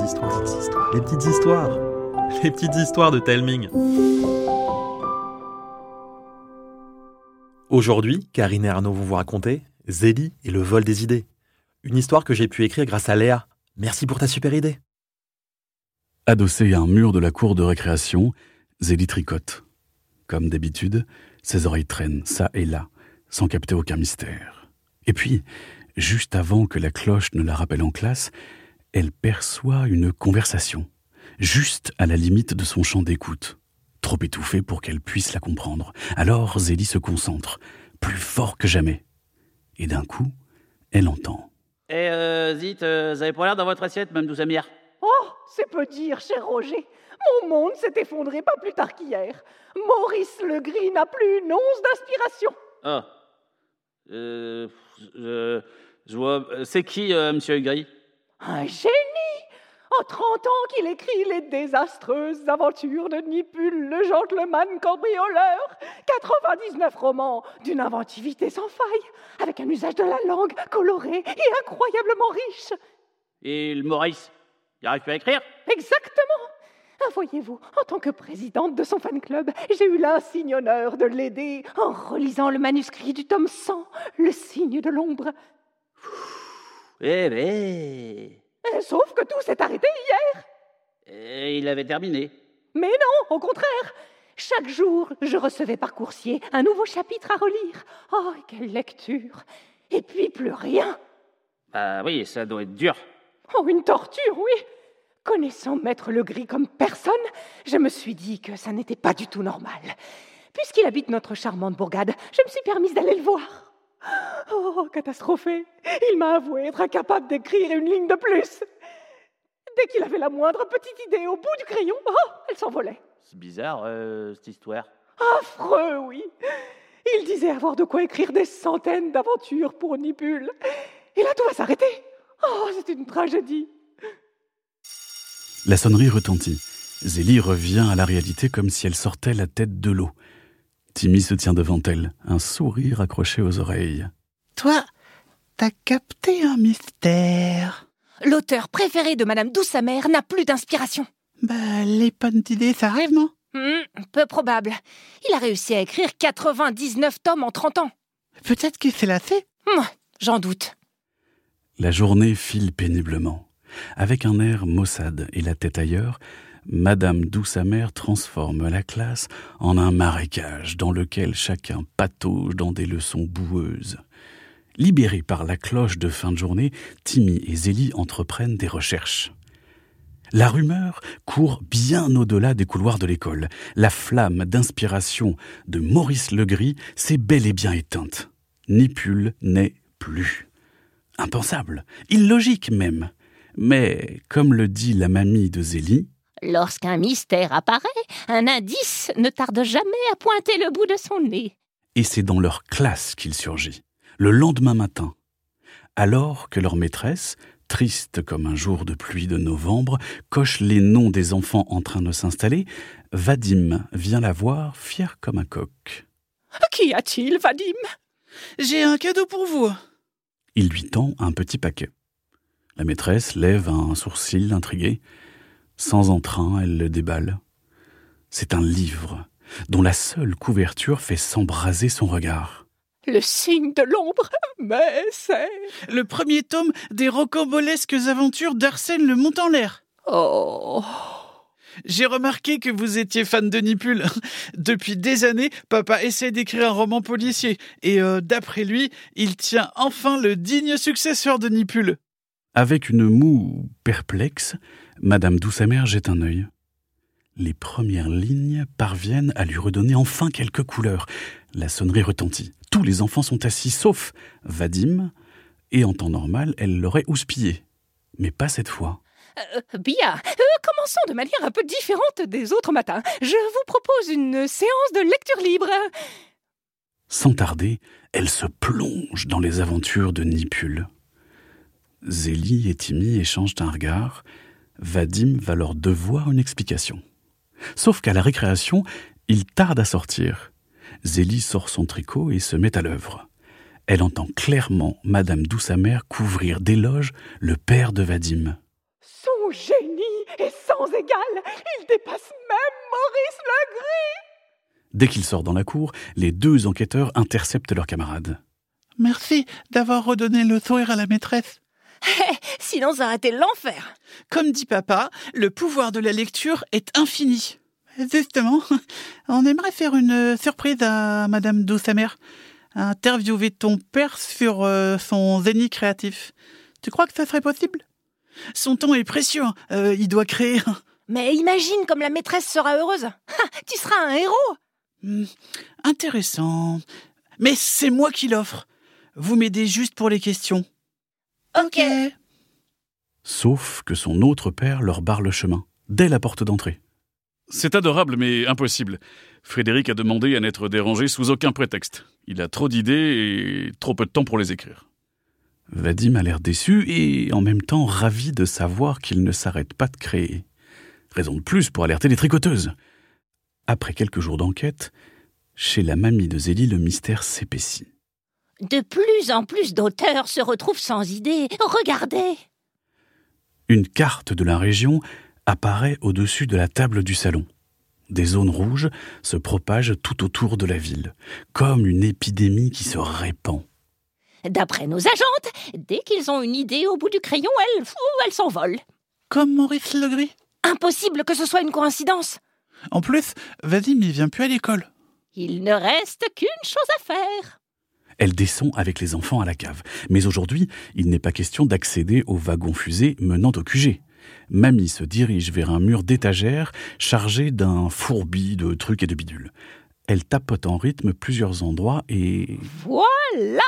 les petites histoires, les petites histoires de Telming. Aujourd'hui, Karine et Arnaud vont vous raconter Zélie et le vol des idées. Une histoire que j'ai pu écrire grâce à Léa. Merci pour ta super idée. Adossé à un mur de la cour de récréation, Zélie tricote. Comme d'habitude, ses oreilles traînent ça et là, sans capter aucun mystère. Et puis, juste avant que la cloche ne la rappelle en classe, elle perçoit une conversation, juste à la limite de son champ d'écoute, trop étouffée pour qu'elle puisse la comprendre. Alors Zélie se concentre, plus fort que jamais. Et d'un coup, elle entend. Eh, euh, zit, euh, vous avez pas l'air dans votre assiette, même douce Amir Oh, c'est peu dire, cher Roger. Mon monde s'est effondré pas plus tard qu'hier. Maurice Legris n'a plus une once d'inspiration. Ah. Euh, je, je vois. C'est qui, euh, monsieur Gris Un génie En 30 ans qu'il écrit les désastreuses aventures de Nipul, le gentleman cambrioleur. 99 romans d'une inventivité sans faille, avec un usage de la langue coloré et incroyablement riche. Et le Maurice Il arrive à écrire? Exactement Ah, Voyez-vous, en tant que présidente de son fan club, j'ai eu l'insigne honneur de l'aider en relisant le manuscrit du tome 100, Le signe de l'ombre. Eh ben. Euh, Sauf que tout s'est arrêté hier. eh, il avait terminé. Mais non, au contraire. Chaque jour, je recevais par coursier un nouveau chapitre à relire. Oh, quelle lecture Et puis plus rien. Bah oui, ça doit être dur. Oh, une torture, oui. Connaissant Maître Legris comme personne, je me suis dit que ça n'était pas du tout normal. Puisqu'il habite notre charmante bourgade, je me suis permise d'aller le voir. Oh, catastrophé Il m'a avoué être incapable d'écrire une ligne de plus. Dès qu'il avait la moindre petite idée au bout du crayon, oh, elle s'envolait. C'est bizarre, euh, cette histoire. Affreux, oui. Il disait avoir de quoi écrire des centaines d'aventures pour Nipul. Et là, tout va s'arrêter. Oh, c'est une tragédie. La sonnerie retentit. Zélie revient à la réalité comme si elle sortait la tête de l'eau. Timmy se tient devant elle, un sourire accroché aux oreilles. Toi, t'as capté un mystère. L'auteur préféré de Madame Douce Amère n'a plus d'inspiration. Bah, les bonnes idées, ça arrive, non? Hmm, peu probable. Il a réussi à écrire 99 tomes en 30 ans. Peut-être qu'il s'est lassé. Moi, j'en doute. La journée file péniblement. Avec un air maussade et la tête ailleurs, Madame douce amère transforme la classe en un marécage dans lequel chacun patauge dans des leçons boueuses. Libérés par la cloche de fin de journée, Timmy et Zélie entreprennent des recherches. La rumeur court bien au-delà des couloirs de l'école. La flamme d'inspiration de Maurice Legris s'est bel et bien éteinte. Nipul n'est plus. Impensable, illogique même. Mais, comme le dit la mamie de Zélie, Lorsqu'un mystère apparaît, un indice ne tarde jamais à pointer le bout de son nez. et c'est dans leur classe qu'il surgit, le lendemain matin. Alors que leur maîtresse, triste comme un jour de pluie de novembre, coche les noms des enfants en train de s'installer, Vadim vient la voir, fier comme un coq. Qu'y a-t-il, Vadim? J'ai un cadeau pour vous. Il lui tend un petit paquet. La maîtresse lève un sourcil intrigué. Sans entrain, elle le déballe. C'est un livre dont la seule couverture fait s'embraser son regard. Le signe de l'ombre Mais c'est... Le premier tome des rocambolesques aventures d'Arsène le Mont en l'air. Oh J'ai remarqué que vous étiez fan de Nipul. Depuis des années, papa essaie d'écrire un roman policier. Et euh, d'après lui, il tient enfin le digne successeur de Nipul. Avec une moue perplexe, Madame Douce-Amère jette un œil. Les premières lignes parviennent à lui redonner enfin quelques couleurs. La sonnerie retentit. Tous les enfants sont assis, sauf Vadim, et en temps normal, elle l'aurait houspillé. Mais pas cette fois. Euh, Bien, Euh, commençons de manière un peu différente des autres matins. Je vous propose une séance de lecture libre. Sans tarder, elle se plonge dans les aventures de Nipul. Zélie et Timmy échangent un regard. Vadim va leur devoir une explication. Sauf qu'à la récréation, il tarde à sortir. Zélie sort son tricot et se met à l'œuvre. Elle entend clairement Madame Douce-Amère couvrir d'éloges le père de Vadim. Son génie est sans égal. Il dépasse même Maurice Legris. Dès qu'il sort dans la cour, les deux enquêteurs interceptent leurs camarades. Merci d'avoir redonné le sourire à la maîtresse. Sinon, ça aurait été l'enfer. Comme dit papa, le pouvoir de la lecture est infini. Justement, on aimerait faire une surprise à Madame Doucemer. Interviewer ton père sur euh, son zénith créatif. Tu crois que ça serait possible? Son temps est précieux. hein. Euh, il doit créer. Mais imagine comme la maîtresse sera heureuse. Ha, tu seras un héros. Hmm, intéressant. Mais c'est moi qui l'offre. Vous m'aidez juste pour les questions. Ok. Sauf que son autre père leur barre le chemin, dès la porte d'entrée. C'est adorable, mais impossible. Frédéric a demandé à n'être dérangé sous aucun prétexte. Il a trop d'idées et trop peu de temps pour les écrire. Vadim a l'air déçu et en même temps ravi de savoir qu'il ne s'arrête pas de créer. Raison de plus pour alerter les tricoteuses. Après quelques jours d'enquête, chez la mamie de Zélie, le mystère s'épaissit. De plus en plus d'auteurs se retrouvent sans idée. Regardez Une carte de la région apparaît au-dessus de la table du salon. Des zones rouges se propagent tout autour de la ville, comme une épidémie qui se répand. D'après nos agentes, dès qu'ils ont une idée au bout du crayon, elles, elles s'envolent. Comme Maurice Legris. Impossible que ce soit une coïncidence. En plus, Vadim, il vient plus à l'école. Il ne reste qu'une chose à faire. Elle descend avec les enfants à la cave. Mais aujourd'hui, il n'est pas question d'accéder au wagon fusée menant au QG. Mamie se dirige vers un mur d'étagères chargé d'un fourbi de trucs et de bidules. Elle tapote en rythme plusieurs endroits et Voilà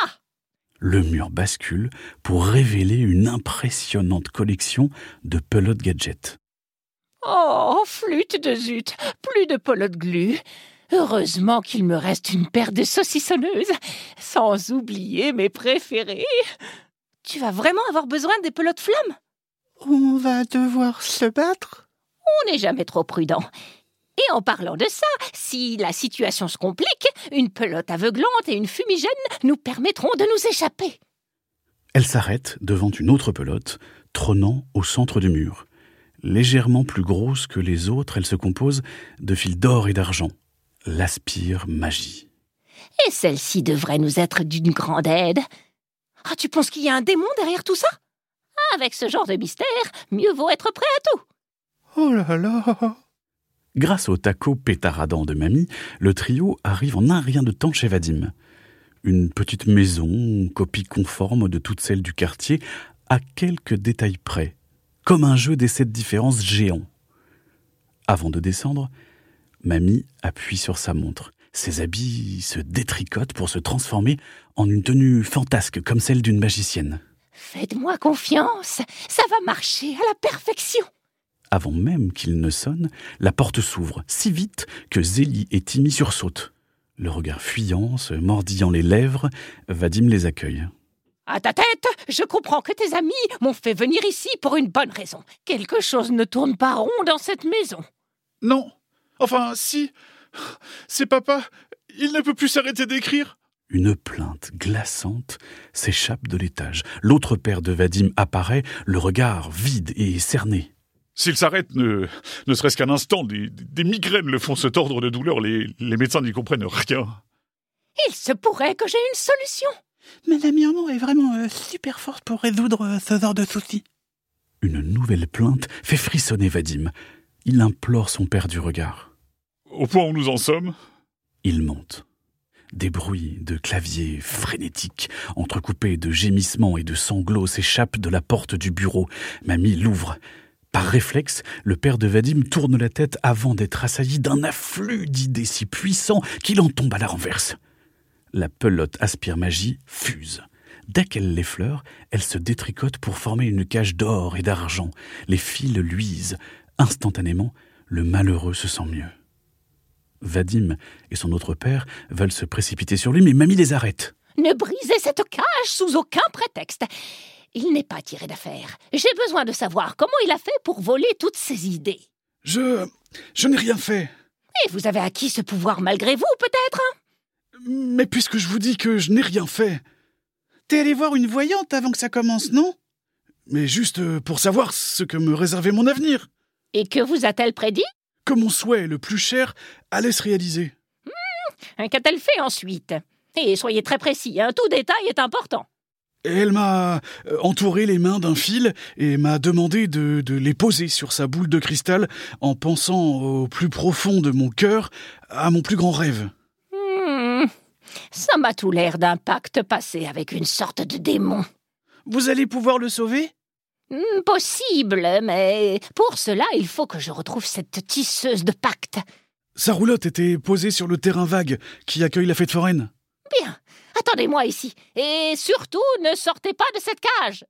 le mur bascule pour révéler une impressionnante collection de pelotes gadgets. Oh, flûte de zut Plus de pelote glu Heureusement qu'il me reste une paire de saucissonneuses, sans oublier mes préférés. Tu vas vraiment avoir besoin des pelotes flammes On va devoir se battre On n'est jamais trop prudent. Et en parlant de ça, si la situation se complique, une pelote aveuglante et une fumigène nous permettront de nous échapper. Elle s'arrête devant une autre pelote, trônant au centre du mur. Légèrement plus grosse que les autres, elle se compose de fils d'or et d'argent. L'aspire magie. Et celle-ci devrait nous être d'une grande aide. Ah, tu penses qu'il y a un démon derrière tout ça? Avec ce genre de mystère, mieux vaut être prêt à tout. Oh là là Grâce au taco pétaradant de mamie, le trio arrive en un rien de temps chez Vadim. Une petite maison, copie conforme de toutes celles du quartier, à quelques détails près, comme un jeu des sept différences géants. Avant de descendre, mamie appuie sur sa montre. Ses habits se détricotent pour se transformer en une tenue fantasque comme celle d'une magicienne. Faites-moi confiance, ça va marcher à la perfection. Avant même qu'il ne sonne, la porte s'ouvre, si vite que Zélie et Timmy sursautent. Le regard fuyant, se mordillant les lèvres, Vadim les accueille. À ta tête, je comprends que tes amis m'ont fait venir ici pour une bonne raison. Quelque chose ne tourne pas rond dans cette maison. Non. Enfin, si. C'est papa. Il ne peut plus s'arrêter d'écrire. Une plainte glaçante s'échappe de l'étage. L'autre père de Vadim apparaît, le regard vide et cerné. S'il s'arrête, ne, ne serait-ce qu'un instant, des, des migraines le font se tordre de douleur. Les, les médecins n'y comprennent rien. Il se pourrait que j'ai une solution. Madame Irmont est vraiment euh, super forte pour résoudre euh, ce genre de soucis. Une nouvelle plainte fait frissonner Vadim. Il implore son père du regard. Au point où nous en sommes, Il monte. Des bruits de clavier frénétiques, entrecoupés de gémissements et de sanglots, s'échappent de la porte du bureau. Mamie l'ouvre. Par réflexe, le père de Vadim tourne la tête avant d'être assailli d'un afflux d'idées si puissant qu'il en tombe à la renverse. La pelote aspire magie fuse. Dès qu'elle l'effleure, elle se détricote pour former une cage d'or et d'argent. Les fils luisent. Instantanément, le malheureux se sent mieux. Vadim et son autre père veulent se précipiter sur lui, mais Mamie les arrête. Ne brisez cette cage sous aucun prétexte. Il n'est pas tiré d'affaire. J'ai besoin de savoir comment il a fait pour voler toutes ces idées. je. Je n'ai rien fait. Et vous avez acquis ce pouvoir malgré vous, peut-être Mais puisque je vous dis que je n'ai rien fait, T'es allé voir une voyante avant que ça commence, non? Mais juste euh, pour savoir ce que me réservait mon avenir. Et que vous a-t-elle prédit? Que mon souhait le plus cher allait se réaliser. Hein, Qu'a-t-elle fait ensuite Et soyez très précis, hein, tout détail est important. Elle m'a euh, entouré les mains d'un fil et m'a demandé de, de les poser sur sa boule de cristal en pensant au plus profond de mon cœur à mon plus grand rêve. Hmm, Ça m'a tout l'air d'un pacte passé avec une sorte de démon. Vous allez pouvoir le sauver? Possible, mais pour cela, il faut que je retrouve cette tisseuse de pacte. Sa roulotte était posée sur le terrain vague qui accueille la fête foraine. Bien, attendez-moi ici. Et surtout, ne sortez pas de cette cage.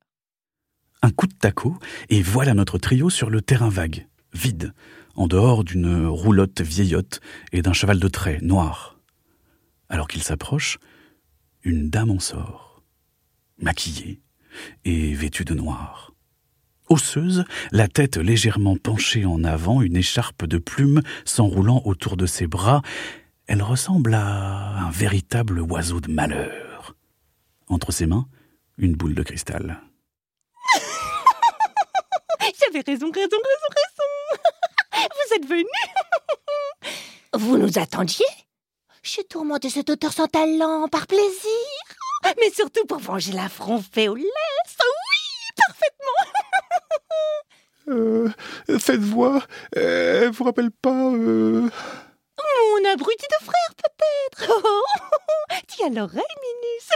Un coup de taco, et voilà notre trio sur le terrain vague, vide, en dehors d'une roulotte vieillotte et d'un cheval de trait noir. Alors qu'il s'approche, une dame en sort, maquillée et vêtue de noir. Osseuse, la tête légèrement penchée en avant, une écharpe de plumes s'enroulant autour de ses bras, elle ressemble à un véritable oiseau de malheur. Entre ses mains, une boule de cristal. J'avais raison, raison, raison, raison. Vous êtes venu. Vous nous attendiez J'ai tourmenté cet auteur sans talent, par plaisir. Mais surtout pour venger l'affront fait au lait. Euh, cette voix, euh, elle vous rappelle pas euh... Mon abruti de frère, peut-être. Oh, Tiens l'oreille, Minus.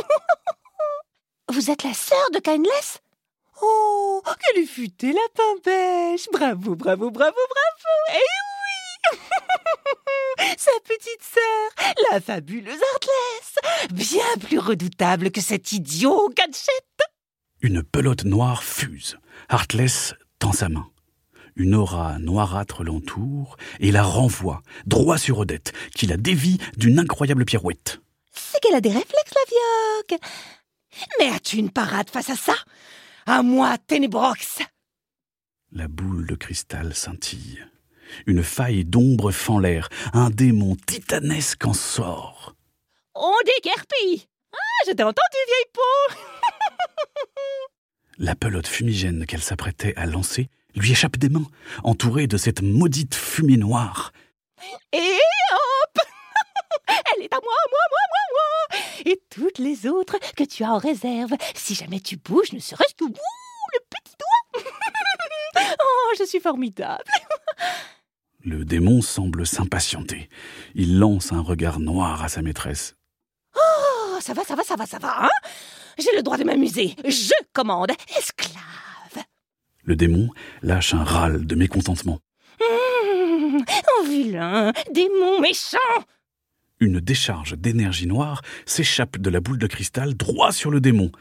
Vous êtes la sœur de Kindless Oh, quelle est futée la pimpèche? Bravo, bravo, bravo, bravo. Eh oui. Sa petite sœur, la fabuleuse Heartless Bien plus redoutable que cet idiot Gadget. Une pelote noire fuse. Heartless tend sa main. Une aura noirâtre l'entoure et la renvoie droit sur Odette, qui la dévie d'une incroyable pirouette. C'est qu'elle a des réflexes, la vioque Mais as-tu une parade face à ça? À moi, Ténébrox La boule de cristal scintille. Une faille d'ombre fend l'air. Un démon titanesque en sort. On déguerpille Ah, je t'ai entendu, vieille peau La pelote fumigène qu'elle s'apprêtait à lancer lui échappe des mains, entourée de cette maudite fumée noire. Et hop Elle est à moi, moi, moi, moi, moi Et toutes les autres que tu as en réserve, si jamais tu bouges, ne serait-ce que le petit doigt Oh, je suis formidable Le démon semble s'impatienter. Il lance un regard noir à sa maîtresse. Oh, ça va, ça va, ça va, ça va, hein? J'ai le droit de m'amuser. Je commande. Esclave. Le démon lâche un râle de mécontentement. Mmh, oh, vilain, démon méchant Une décharge d'énergie noire s'échappe de la boule de cristal droit sur le démon.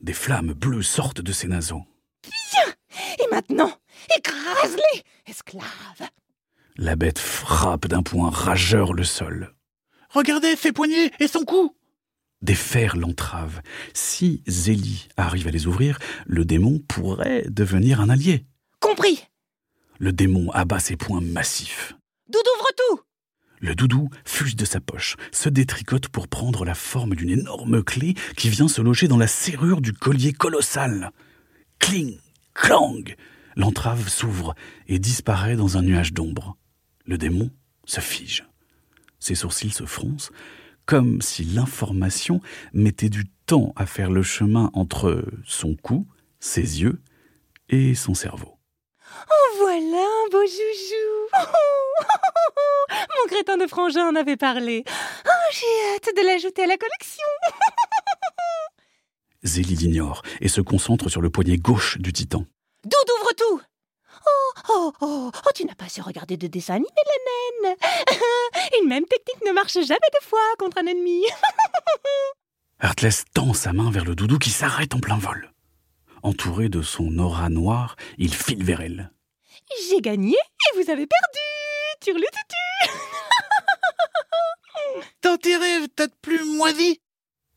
Des flammes bleues sortent de ses naseaux. Et maintenant, écrase-les, esclave La bête frappe d'un poing rageur le sol. Regardez ses poignets et son cou Des fers l'entravent. Si Zélie arrive à les ouvrir, le démon pourrait devenir un allié. Compris Le démon abat ses poings massifs. Doudou, ouvre tout Le doudou fuse de sa poche, se détricote pour prendre la forme d'une énorme clé qui vient se loger dans la serrure du collier colossal. Cling, clang L'entrave s'ouvre et disparaît dans un nuage d'ombre. Le démon se fige. Ses sourcils se froncent, comme si l'information mettait du temps à faire le chemin entre son cou, ses yeux et son cerveau. Oh, voilà un beau joujou Mon crétin de frangin en avait parlé. Oh, j'ai hâte de l'ajouter à la collection Zélie l'ignore et se concentre sur le poignet gauche du titan. Doudou, ouvre tout Oh, oh, oh, oh, tu n'as pas su regarder de dessin animé, la naine Une même technique ne marche jamais deux fois contre un ennemi Heartless tend sa main vers le doudou qui s'arrête en plein vol. Entouré de son aura noire, il file vers elle. J'ai gagné et vous avez perdu Turlututu Dans tes rêves, t'as de plus moisi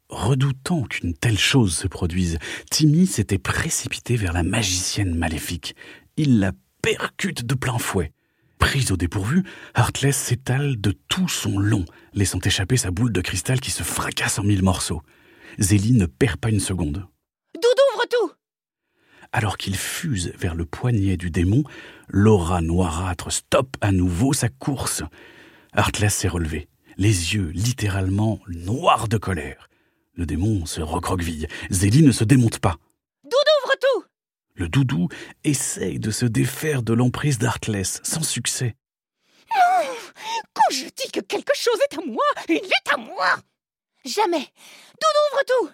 Redoutant qu'une telle chose se produise, Timmy s'était précipité vers la magicienne maléfique. Il la percute de plein fouet. Prise au dépourvu, Heartless s'étale de tout son long, laissant échapper sa boule de cristal qui se fracasse en mille morceaux. Zélie ne perd pas une seconde. Doudou, ouvre tout Alors qu'il fuse vers le poignet du démon, l'aura noirâtre stoppe à nouveau sa course. Heartless s'est relevé, les yeux littéralement noirs de colère. Le démon se recroqueville. Zélie ne se démonte pas. Doudou, ouvre tout Le doudou essaye de se défaire de l'emprise d'Heartless, sans succès. Non Quand je dis que quelque chose est à moi, il est à moi Jamais Doudou, ouvre tout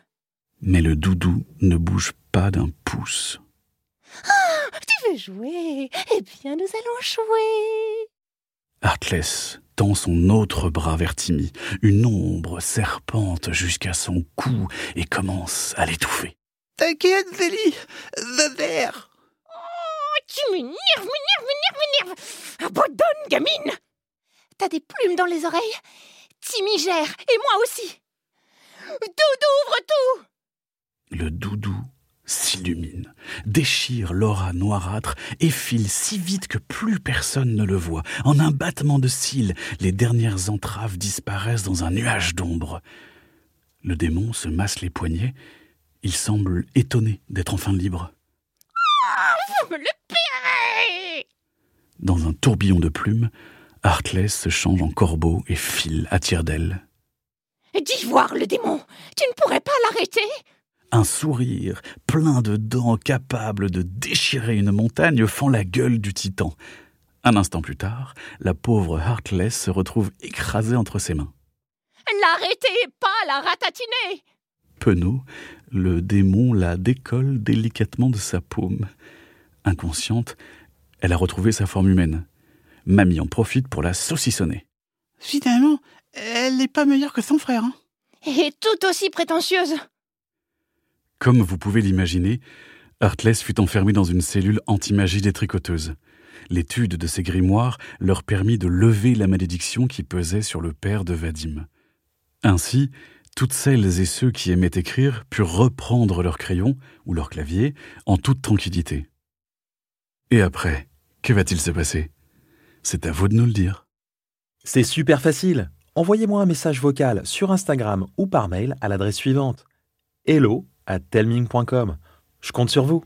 Mais le doudou ne bouge pas d'un pouce. Ah Tu veux jouer? Eh bien, nous allons jouer Heartless tend son autre bras vers Timmy. Une ombre serpente jusqu'à son cou et commence à l'étouffer. T'inquiète, Zélie The verre Oh, tu m'énerves, m'énerves, m'énerves, m'énerves Abandonne, gamine T'as des plumes dans les oreilles? Timmy gère, et moi aussi Doudou, ouvre tout Le doudou s'illumine, déchire l'aura noirâtre et file si vite que plus personne ne le voit. En un battement de cils, les dernières entraves disparaissent dans un nuage d'ombre. Le démon se masse les poignets. Il semble étonné d'être enfin libre. Oh, vous me le paierez Dans un tourbillon de plumes, Heartless se change en corbeau et file à tire d'aile. Dis voir le démon Tu ne pourrais pas l'arrêter un sourire plein de dents capable de déchirer une montagne fend la gueule du titan. Un instant plus tard, la pauvre Heartless se retrouve écrasée entre ses mains. L'arrêtez, pas la ratatiner Penaud, le démon la décolle délicatement de sa paume. Inconsciente, elle a retrouvé sa forme humaine. Mamie en profite pour la saucissonner. Finalement, elle n'est pas meilleure que son frère. Hein Et tout aussi prétentieuse. Comme vous pouvez l'imaginer, Heartless fut enfermé dans une cellule anti-magie des tricoteuses. L'étude de ces grimoires leur permit de lever la malédiction qui pesait sur le père de Vadim. Ainsi, toutes celles et ceux qui aimaient écrire purent reprendre leur crayon ou leur clavier en toute tranquillité. Et après, que va-t-il se passer? C'est à vous de nous le dire. C'est super facile. Envoyez-moi un message vocal sur Instagram ou par mail à l'adresse suivante hello à telming.com. Je compte sur vous.